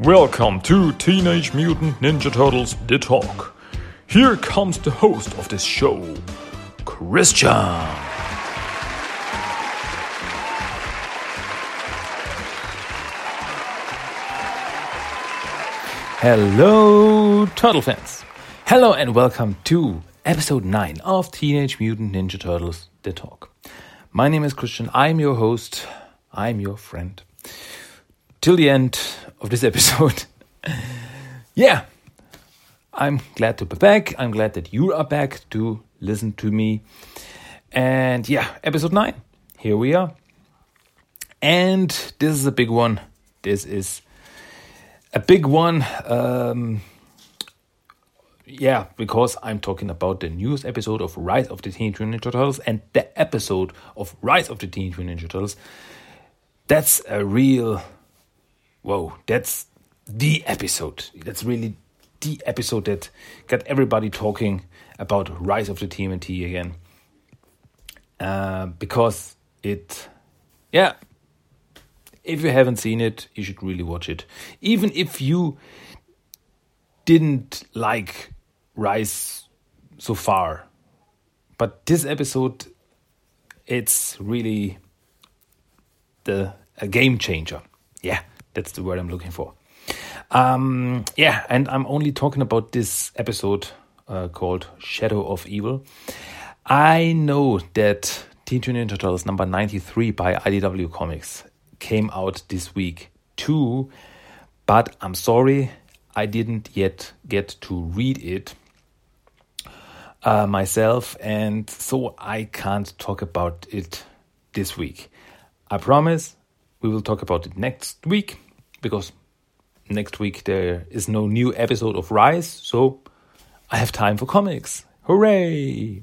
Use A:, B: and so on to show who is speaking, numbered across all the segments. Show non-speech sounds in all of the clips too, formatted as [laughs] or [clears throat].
A: Welcome to Teenage Mutant Ninja Turtles The Talk. Here comes the host of this show, Christian.
B: Hello, Turtle fans. Hello, and welcome to episode 9 of Teenage Mutant Ninja Turtles The Talk. My name is Christian. I'm your host. I'm your friend. Till the end of this episode. [laughs] yeah, I'm glad to be back. I'm glad that you are back to listen to me. And yeah, episode 9. Here we are. And this is a big one. This is a big one. Um, yeah, because I'm talking about the newest episode of Rise of the Teenage Mutant Ninja Turtles and the episode of Rise of the Teenage Mutant Ninja Turtles. That's a real, whoa, that's the episode. That's really the episode that got everybody talking about Rise of the TMNT again. Uh, because it, yeah, if you haven't seen it, you should really watch it. Even if you didn't like Rise so far, but this episode, it's really the a game changer. Yeah, that's the word I'm looking for. Um, yeah, and I'm only talking about this episode uh, called Shadow of Evil. I know that Teenage Mutant Ninja Turtles number 93 by IDW Comics came out this week too, but I'm sorry, I didn't yet get to read it uh, myself, and so I can't talk about it this week. I promise we will talk about it next week because next week there is no new episode of Rise, so I have time for comics. Hooray!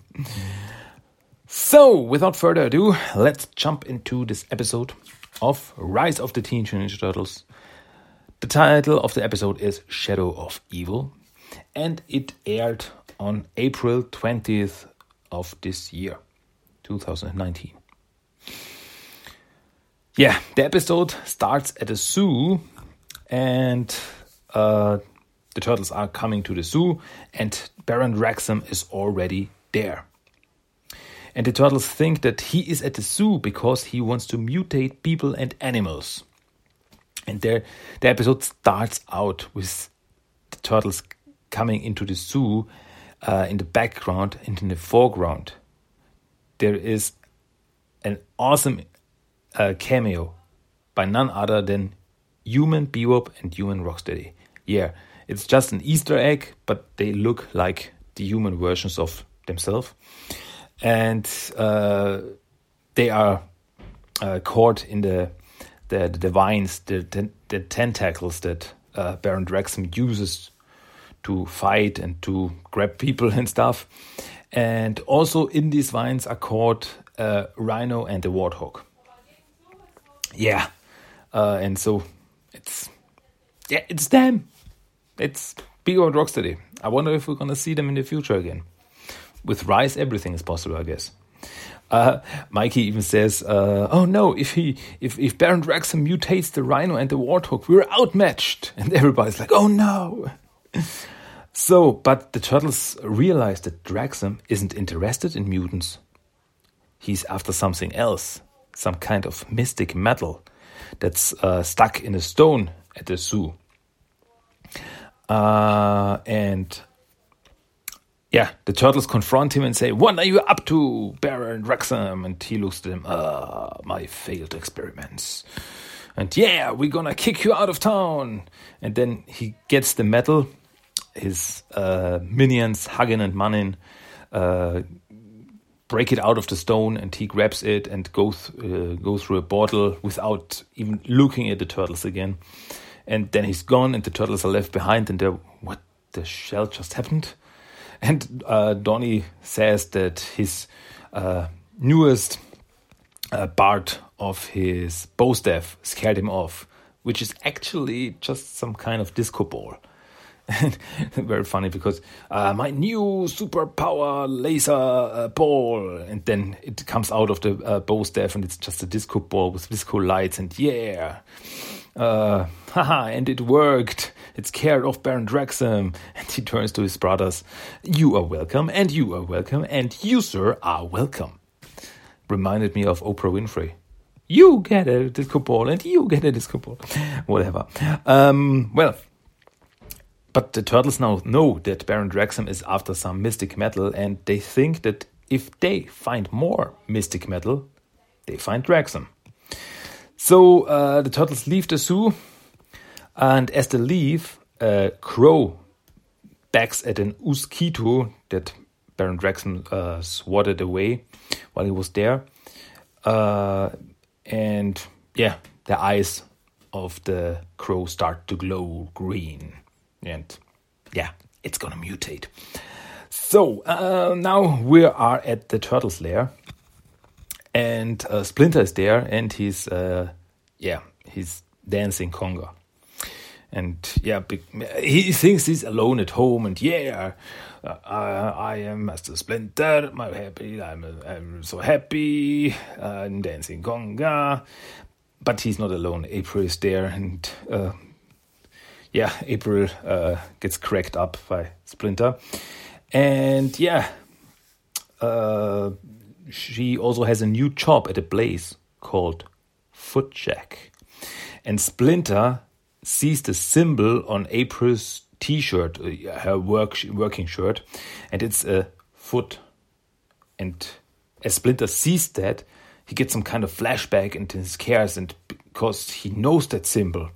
B: So, without further ado, let's jump into this episode of Rise of the Teenage Ninja Turtles. The title of the episode is Shadow of Evil, and it aired on April 20th of this year, 2019. Yeah, the episode starts at a zoo, and uh, the turtles are coming to the zoo, and Baron Draxum is already there. And the turtles think that he is at the zoo because he wants to mutate people and animals. And there, the episode starts out with the turtles coming into the zoo uh, in the background and in the foreground. There is an awesome uh, cameo by none other than Human Bebop and Human Rocksteady. Yeah, it's just an Easter egg, but they look like the human versions of themselves. And uh, they are uh, caught in the the, the vines, the, the, tentacles that uh, Baron Draxum uses to fight and to grab [laughs] people and stuff. And also in these vines are caught uh, Rhino and the Warthog. Yeah, uh, and so it's yeah, it's them. It's Bebop and Rocksteady. I wonder if we're gonna see them in the future again. With Rise, everything is possible, I guess. Uh, Mikey even says, uh, "Oh no! If he, if if Baron Draxum mutates the Rhino and the Warthog, we're outmatched." [laughs] And everybody's like, "Oh no!" [laughs] so, but the turtles realize that Draxum isn't interested in mutants. He's after something else, some kind of mystic metal that's uh, stuck in a stone at the zoo. Uh, and yeah, the turtles confront him and say, What are you up to, Baron Draxum? And he looks at them, Ah, my failed experiments. And yeah, we're gonna kick you out of town. And then he gets the metal. His uh, minions, Huginn and Muninn, uh, break it out of the stone and he grabs it and goes uh, goes through a bottle without even looking at the turtles again. And then he's gone and the turtles are left behind and they're what the shell just happened? And uh, Donnie says that his uh, newest uh, part of his bow staff scared him off which is actually just some kind of disco ball [laughs] very funny because uh, my new superpower laser uh, ball, and then it comes out of the uh, bow staff, and it's just a disco ball with disco lights, and yeah. Uh, haha, and it worked. It scared off Baron Draxum. [laughs] And he turns to his brothers. You are welcome, and you are welcome, and you, sir, are welcome. Reminded me of Oprah Winfrey. You get a disco ball, and you get a disco ball. Whatever. Um, well, but the turtles now know that Baron Draxum is after some mystic metal, and they think that if they find more mystic metal, they find Draxum. So uh, the turtles leave the zoo, and as they leave, uh, Crow backs at an Uskito that Baron Draxum uh, swatted away while he was there. Uh, and yeah, the eyes of the crow start to glow green. And yeah, it's gonna mutate. So uh, now we are at the turtle's lair, and uh, Splinter is there, and he's uh, yeah he's dancing conga, and yeah he thinks he's alone at home, and yeah. Uh, I am Master Splinter. I'm happy. I'm, I'm so happy. Uh, dancing conga, but he's not alone. April is there, and uh, yeah, April uh, gets cracked up by Splinter, and yeah, uh, she also has a new job at a place called Footjack. And Splinter sees the symbol on April's t-shirt, uh, her work working shirt, and it's a foot. And as Splinter sees that, he gets some kind of flashback into his cares, and because he knows that symbol,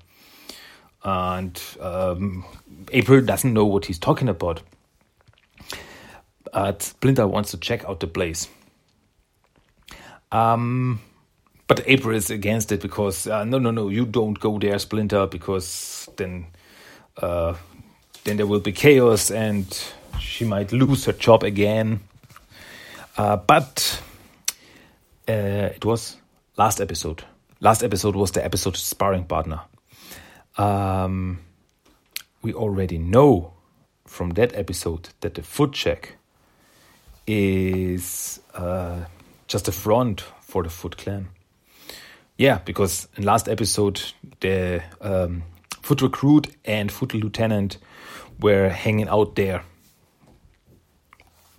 B: and um, April doesn't know what he's talking about. But Splinter wants to check out the place. Um, but April is against it because uh, no, no, no, you don't go there, Splinter, because then, uh, then there will be chaos and she might lose her job again. Uh, but uh, it was last episode. Last episode was the episode sparring partner. Um, we already know from that episode that the Footjack is uh, just a front for the Foot Clan. Yeah, because in last episode the um, Foot Recruit and Foot Lieutenant were hanging out there.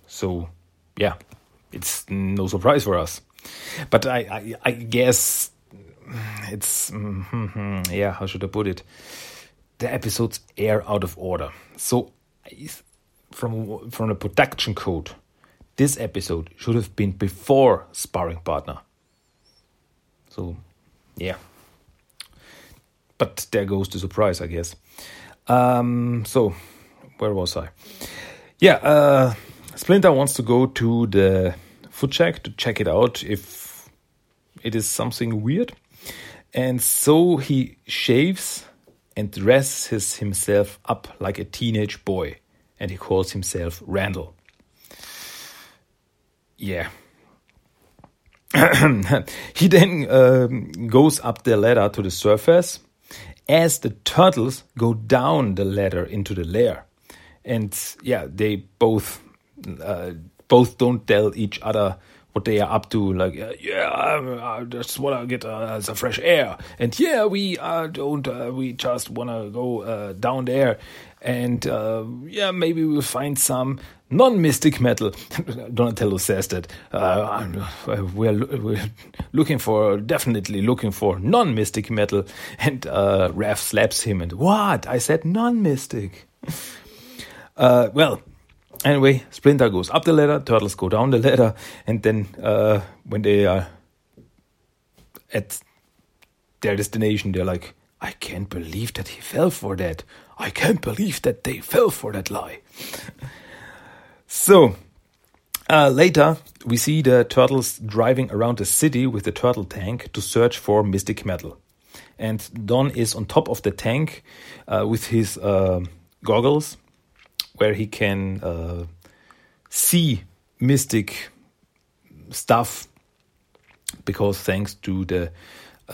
B: So, yeah, it's no surprise for us. But I, I, I guess it's yeah. How should I put it? The episodes air out of order. So, from from the production code, this episode should have been before sparring partner. So, yeah. But there goes the surprise, I guess. Um, so, where was I? Yeah, uh, Splinter wants to go to the Footjack to check it out if it is something weird. And so he shaves and dresses himself up like a teenage boy. And he calls himself Randall. Yeah. [clears throat] he then um, goes up the ladder to the surface as the turtles go down the ladder into the lair. And yeah, they both uh, both don't tell each other what they are up to. Like, uh, yeah, I, I just want to get uh, some fresh air, and yeah, we uh, don't. Uh, we just want to go uh, down there, and uh, yeah, maybe we'll find some non-mystic metal. [laughs] Donatello says that we're we're looking for definitely looking for non-mystic metal, and uh, Raph slaps him and what? I said non-mystic. [laughs] well, Anyway, Splinter goes up the ladder, Turtles go down the ladder, and then uh, when they are at their destination, they're like, I can't believe that he fell for that. I can't believe that they fell for that lie. [laughs] so, uh, later, we see the turtles driving around the city with the turtle tank to search for mystic metal. And Don is on top of the tank uh, with his uh, goggles where he can uh, see mystic stuff because thanks to the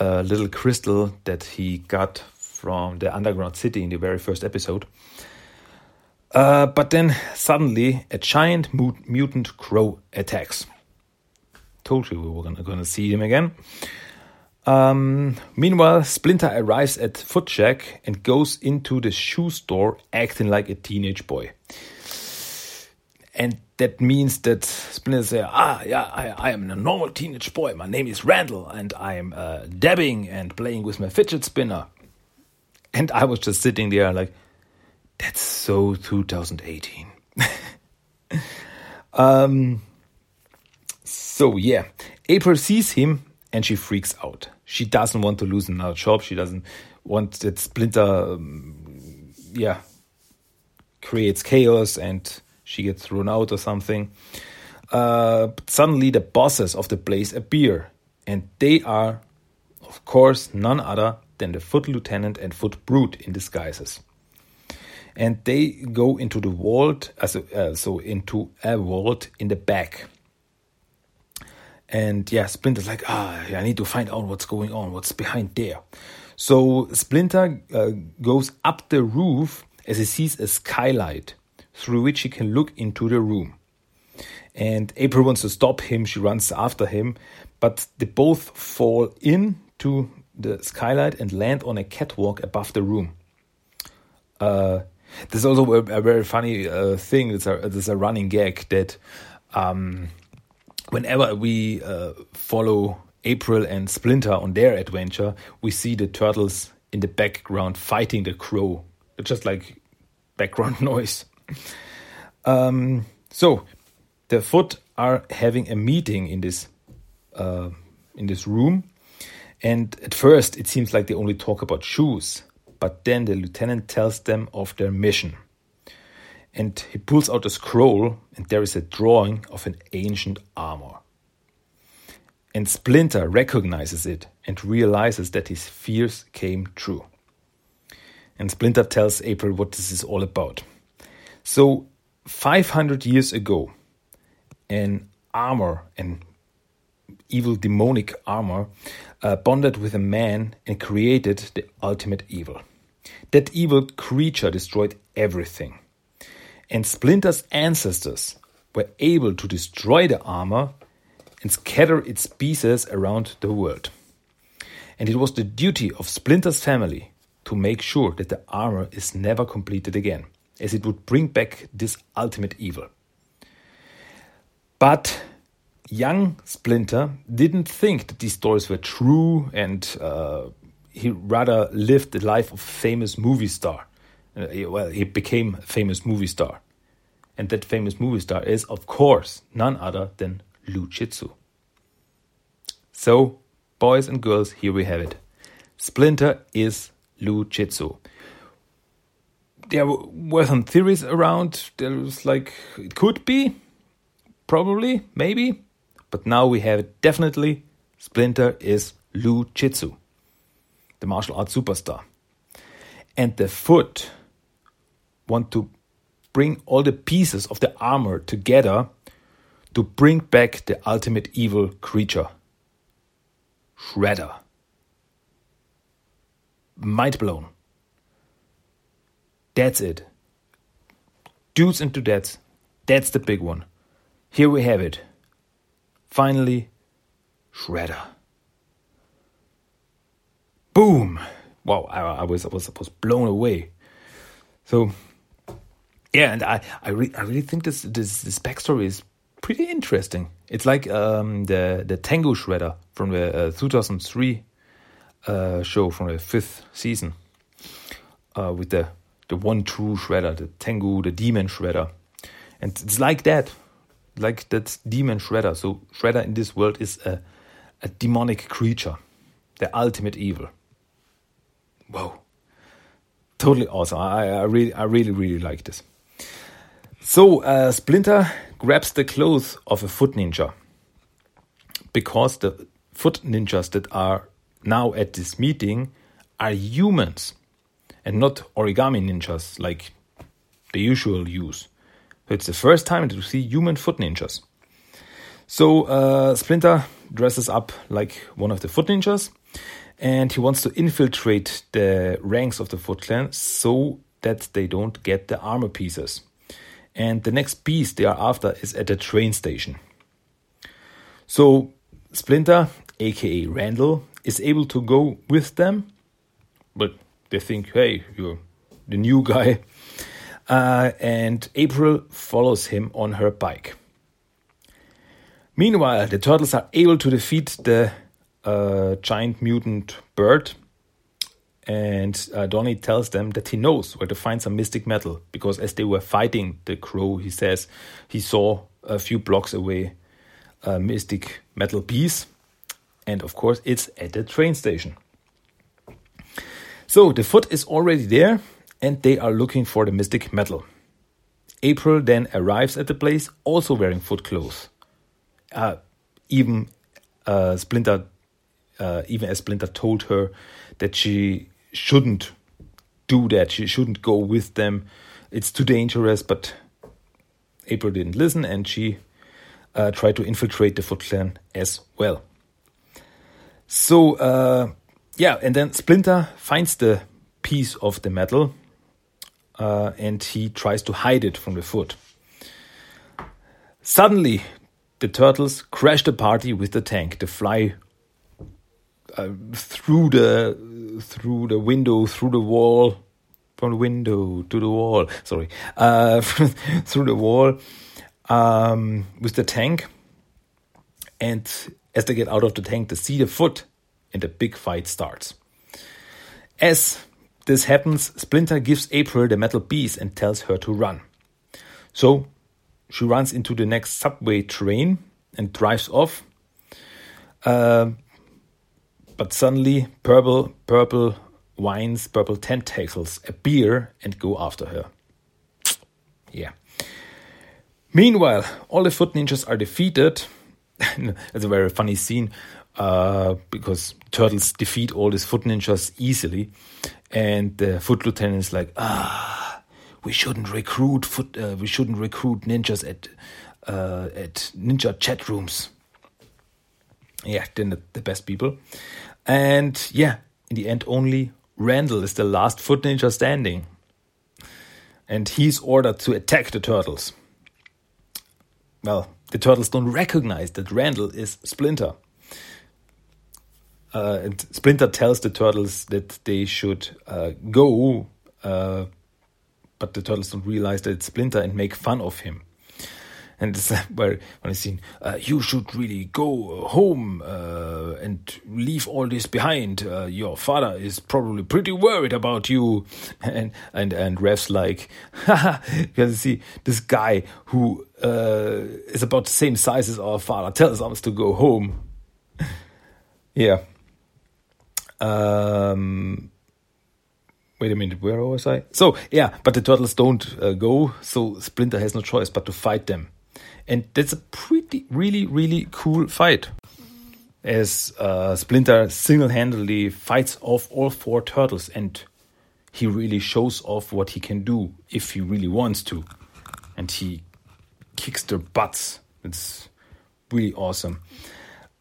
B: uh, little crystal that he got from the underground city in the very first episode. Uh, but then suddenly a giant mutant crow attacks. Told you we were gonna, gonna see him again. Um, meanwhile, Splinter arrives at Footjack and goes into the shoe store acting like a teenage boy. And that means that Splinter says, Ah, yeah, I, I, am a normal teenage boy. My name is Randall, and I am uh, dabbing and playing with my fidget spinner. And I was just sitting there like, That's so 2018. [laughs] um, so, yeah, April sees him and she freaks out. She doesn't want to lose another job. She doesn't want that Splinter, um, yeah, creates chaos and she gets thrown out or something. Uh, suddenly, the bosses of the place appear, and they are, of course, none other than the Foot Lieutenant and Foot Brute in disguises. And they go into the vault, also, uh, so into a vault in the back. And yeah, Splinter's like, ah, I need to find out what's going on, what's behind there. So Splinter uh, goes up the roof as he sees a skylight through which he can look into the room. And April wants to stop him, she runs after him, but they both fall into the skylight and land on a catwalk above the room. Uh, there's also a, a very funny uh, thing. There's a, there's a running gag that um, whenever we uh, follow April and Splinter on their adventure, we see the turtles in the background fighting the crow. It's just like background [laughs] noise. Um, so the foot are having a meeting in this uh, in this room, and at first it seems like they only talk about shoes, but then the lieutenant tells them of their mission. And he pulls out a scroll, and there is a drawing of an ancient armor. And Splinter recognizes it and realizes that his fears came true. And Splinter tells April what this is all about. So, 500 years ago, an armor, an evil demonic armor, uh, bonded with a man and created the ultimate evil. That evil creature destroyed everything. And Splinter's ancestors were able to destroy the armor and scatter its pieces around the world. And it was the duty of Splinter's family to make sure that the armor is never completed again as it would bring back this ultimate evil. But young Splinter didn't think that these stories were true, and uh, he rather lived the life of a famous movie star. Uh, well, he became a famous movie star. And that famous movie star is, of course, none other than Lou Jitsu. So, boys and girls, here we have it. Splinter is Lou Jitsu there were some theories around. There was like it could be, probably, maybe, but now we have it definitely. Splinter is Lou Jitsu, the martial arts superstar, and the foot want to bring all the pieces of the armor together to bring back the ultimate evil creature, Shredder. Mind blown. That's it. Dudes and dudettes. That's the big one. Here we have it. Finally, Shredder. Boom! Wow, I, I was I was I was blown away. So, yeah, and I I, re- I really think this this this backstory is pretty interesting. It's like um, the the Tengu Shredder from the uh, 2003 uh, show from the fifth season uh, with the the one true shredder, the Tengu, the demon shredder. And it's like that, like that demon shredder. So shredder in this world is a, a demonic creature, the ultimate evil. Whoa. Totally awesome. I, I really I really really like this. So uh, Splinter grabs the clothes of a foot ninja because the foot ninjas that are now at this meeting are humans and not origami ninjas like the usual use. It's the first time to see human foot ninjas. So uh, Splinter dresses up like one of the foot ninjas and he wants to infiltrate the ranks of the Foot Clan so that they don't get the armor pieces. And the next piece they are after is at the train station. So Splinter aka Randall, is able to go with them, but they think, hey, you're the new guy. [laughs] Uh, and April follows him on her bike. Meanwhile, the turtles are able to defeat the uh, giant mutant bird, and uh, Donnie tells them that he knows where to find some mystic metal because as they were fighting the crow, he says he saw a few blocks away a mystic metal piece, and of course, it's at the train station. So the foot is already there, and they are looking for the mystic metal. April then arrives at the place, also wearing foot clothes. Uh, even uh, Splinter, uh, even as Splinter told her that she shouldn't do that, she shouldn't go with them. It's too dangerous. But April didn't listen, and she uh, tried to infiltrate the Foot Clan as well. So uh, yeah, and then Splinter finds the piece of the metal uh, and he tries to hide it from the foot. Suddenly, the turtles crash the party with the tank. The fly uh, through the through the window, through the wall, from the window to the wall. Sorry, uh, [laughs] through the wall um, with the tank. And as they get out of the tank, they see the foot, and the big fight starts. As this happens, Splinter gives April the metal piece and tells her to run. So she runs into the next subway train and drives off. Uh, but suddenly, purple, purple vines, purple tentacles appear and go after her. Yeah. Meanwhile, all the foot ninjas are defeated. [laughs] it's a very funny scene uh, because turtles defeat all these foot ninjas easily, and the foot lieutenant is like, ah, we shouldn't recruit foot, uh, we shouldn't recruit ninjas at uh, at ninja chat rooms. Yeah, they're the best people, and yeah, in the end, only Randall is the last foot ninja standing, and he's ordered to attack the turtles. Well, the turtles don't recognize that Randall is Splinter. Uh, and Splinter tells the turtles that they should uh, go, uh, but the turtles don't realize that it's Splinter and make fun of him. [laughs] And it's where when I see uh, you should really go home uh, and leave all this behind. Uh, your father is probably pretty worried about you. [laughs] And and and Raph's like, [laughs] because you see this guy who is about the same size as our father tells us to go home. yeah. Um, wait a minute, where was I? So, yeah, but the turtles don't uh, go, so Splinter has no choice but to fight them. And that's a pretty, really, really cool fight. As uh, Splinter single handedly fights off all four turtles, and he really shows off what he can do if he really wants to. And he kicks their butts. It's really awesome.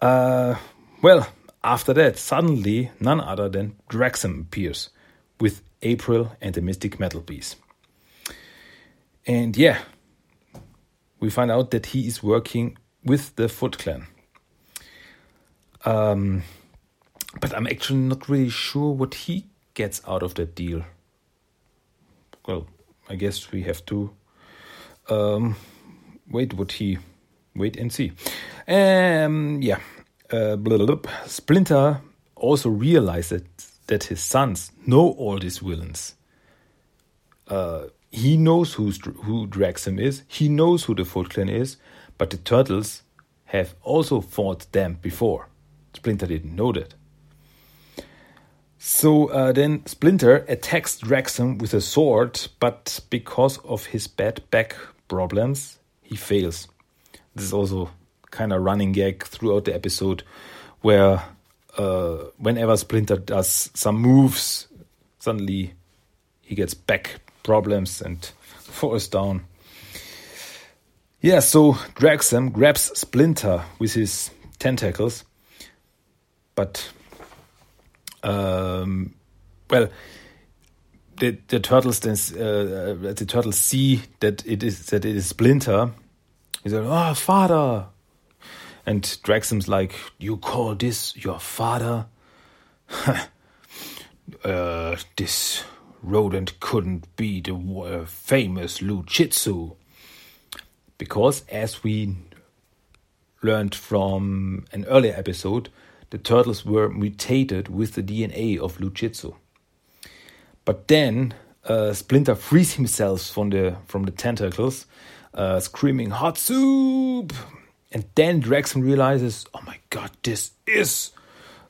B: Uh, well, after that, suddenly none other than Draxum appears with April and the Mystic Metal piece. And yeah, we find out that he is working with the Foot Clan. Um, but I'm actually not really sure what he gets out of that deal. Well, I guess we have to um, wait what he wait and see. Um, yeah, uh, Splinter also realized that, that his sons know all these villains. Uh, he knows who's, who Draxum is, he knows who the Foot Clan is, but the Turtles have also fought them before. Splinter didn't know that. So uh, then Splinter attacks Draxum with a sword, but because of his bad back problems, he fails. This is also kind of running gag throughout the episode where uh, whenever Splinter does some moves, suddenly he gets back problems and [laughs] falls down. Yeah, so Draxum grabs Splinter with his tentacles, but um, well, the the turtles then uh, the turtles see that it is that it is Splinter. He said, "Oh, father, And Draxum's like, You call this your father? [laughs] uh, this rodent couldn't be the uh, famous Lou Jitsu. Because, as we learned from an earlier episode, the turtles were mutated with the DNA of Lou Jitsu. But then uh, Splinter frees himself from the from the tentacles, uh, screaming "Hot soup!" And then Draxum realizes, "Oh my God, this is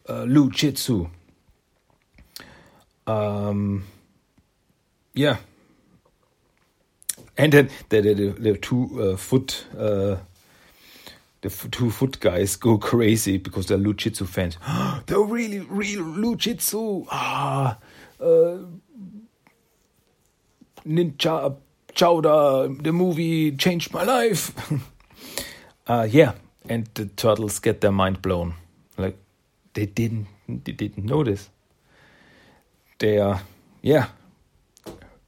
B: uh, Lou Jitsu." Um, yeah. And then the the, the, two uh, foot uh, the two foot guys go crazy because they're Lou Jitsu fans. [gasps] they're really real Lou Jitsu. Ah, uh, Ninja Chowder, the movie changed my life. [laughs] uh, yeah, and the turtles get their mind blown. Like they didn't, they didn't notice. They are, yeah.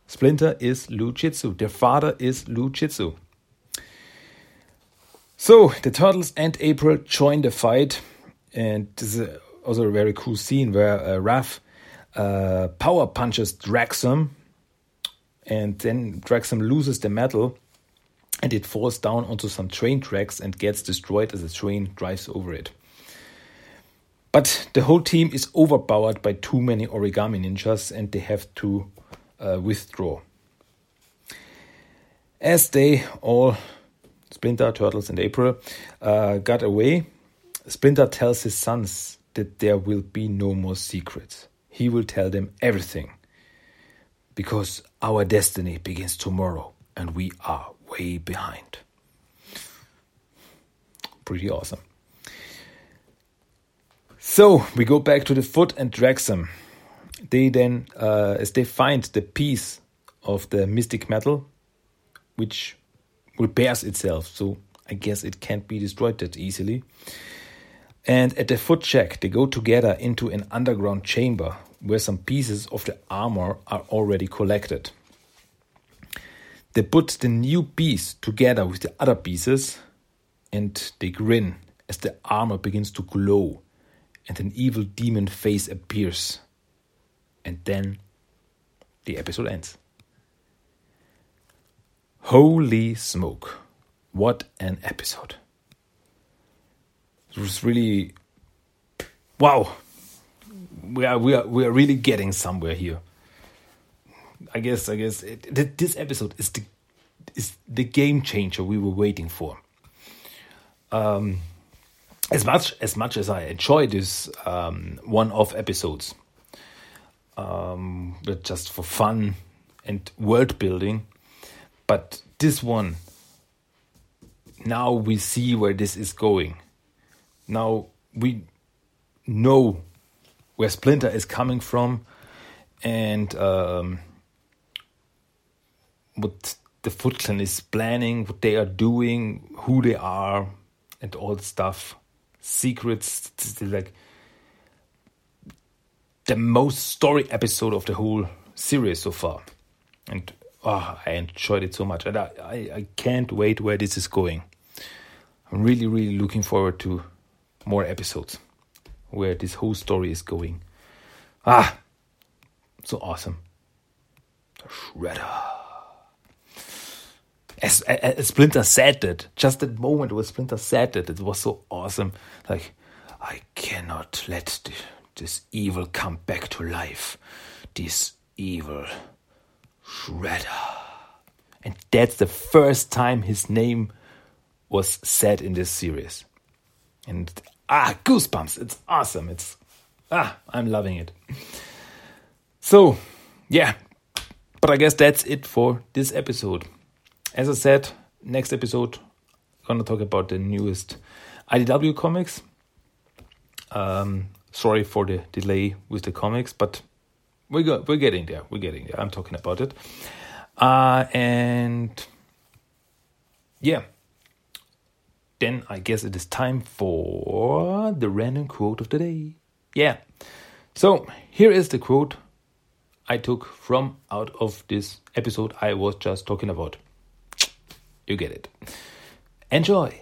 B: Splinter is Lou Jitsu. Their father is Lou Jitsu. So the turtles and April join the fight, and this is also a very cool scene where uh, Raph uh, power punches Draxum and then Draxum loses the metal and it falls down onto some train tracks and gets destroyed as the train drives over it. But the whole team is overpowered by too many origami ninjas and they have to uh, withdraw. As they all, Splinter, Turtles, and April, uh, got away, Splinter tells his sons that there will be no more secrets. He will tell them everything because our destiny begins tomorrow and we are way behind. Pretty awesome. So we go back to the foot and drag Draxum. They then, uh, as they find the piece of the mystic metal, which repairs itself, so I guess it can't be destroyed that easily. And at the Footjack, they go together into an underground chamber where some pieces of the armor are already collected. They put the new piece together with the other pieces and they grin as the armor begins to glow and an evil demon face appears. And then the episode ends. Holy smoke. What an episode. It was really wow we are we are we are really getting somewhere here. I guess I guess it, this episode is the is the game changer we were waiting for. Um, as much as much as I enjoy this um, one-off episodes, um, but just for fun and world building, but this one, now we see where this is going. Now we know where Splinter is coming from and um, what the Foot Clan is planning, what they are doing, who they are, and all the stuff. Secrets, like the most story episode of the whole series so far. And oh, I enjoyed it so much. And I, I, I can't wait where this is going. I'm really, really looking forward to more episodes where this whole story is going. Ah, so awesome. The Shredder. As, as, Splinter said that, just that moment where Splinter said that, it was so awesome. Like, I cannot let the, this evil come back to life. This evil Shredder. And that's the first time his name was said in this series. And ah, goosebumps. It's awesome. It's ah, I'm loving it. So, yeah. But I guess that's it for this episode. As I said, next episode I'm gonna talk about the newest IDW comics. Um, sorry for the delay with the comics, but we go, we're getting there. We're getting there. I'm talking about it. Uh, and yeah, then I guess it is time for the random quote of the day. Yeah. So here is the quote I took from out of this episode I was just talking about. You get it. Enjoy.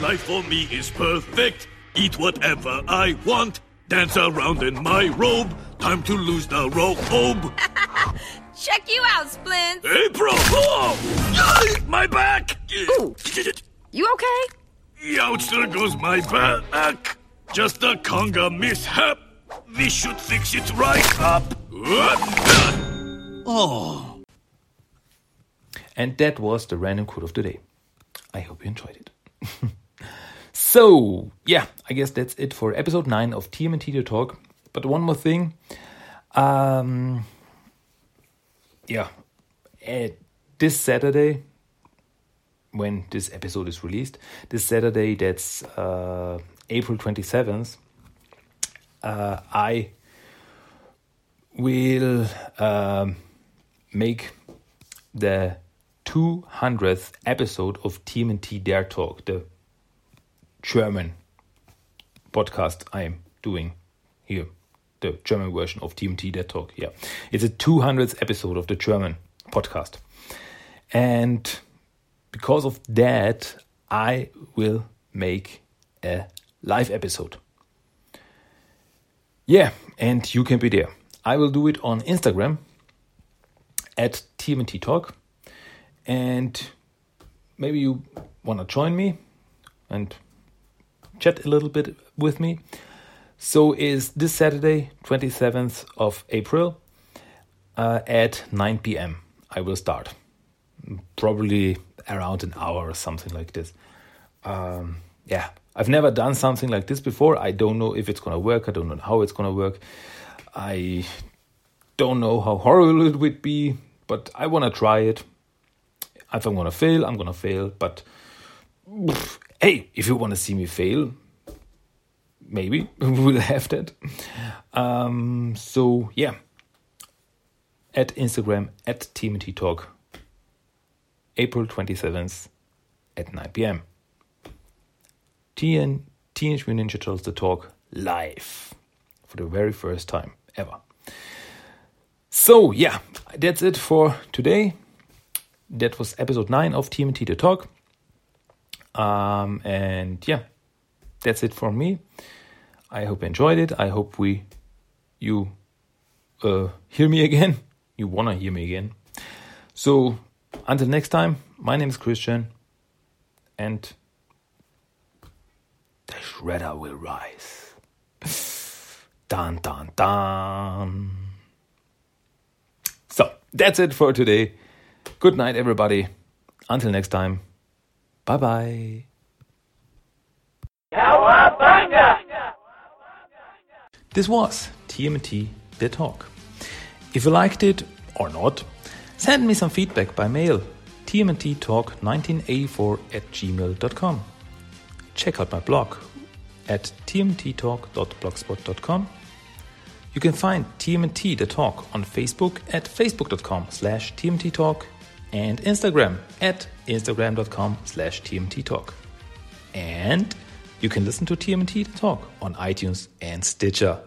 C: Life for me is perfect. Eat whatever I want. Dance around in my robe. Time to lose the robe. [laughs]
D: Check you out, Splint.
C: Hey, bro! Oh! My back!
D: Ooh. You okay?
C: Ouch, there goes my back. Just a conga mishap. We should fix it right up. Oh.
B: And that was the random quote of the day. I hope you enjoyed it. [laughs] so, yeah, I guess that's it for episode 9 of TMNT The Talk. But one more thing. Um, yeah, uh, this Saturday, when this episode is released, this Saturday, that's uh, April 27th, uh, I will um, make the 200th episode of TMNT Dare Talk, the German podcast I am doing here, the German version of TMT Dare Talk. Yeah, it's a 200th episode of the German podcast, and because of that, I will make a live episode. Yeah, and you can be there. I will do it on Instagram at TMT Talk. And maybe you want to join me and chat a little bit with me. So is this Saturday, 27th of April uh, at 9 p.m. I will start. Probably around an hour or something like this. Um, yeah, I've never done something like this before. I don't know if it's to work. I don't know how it's to work. I don't know how horrible it would be, but I want to try it. If I'm to fail, I'm to fail. But hey, if you want to see me fail, maybe [laughs] we'll have that. Um, so, yeah. At Instagram, at TMT Talk, April 27th at 9 p.m. TN, Teenage Mutant Ninja Turtles The Talk live for the very first time ever. So, yeah, that's it for today. That was episode 9 of TMT The Talk. Um, and yeah, that's it for me. I hope you enjoyed it. I hope we you uh, hear me again. [laughs] You wanna hear me again. So until next time, my name is Christian, and the shredder will rise. [sighs] Dun dun dun. So that's it for today. Good night, everybody. Until next time. Bye bye. This was TMT The Talk. If you liked it or not, send me some feedback by mail tmnttalk1984 at gmail.com. Check out my blog at tmttalk.blogspot.com. You can find TMT The Talk on Facebook at facebook.com slash tmttalk and Instagram at instagram.com slash tmttalk. And you can listen to TMT Talk on iTunes and Stitcher.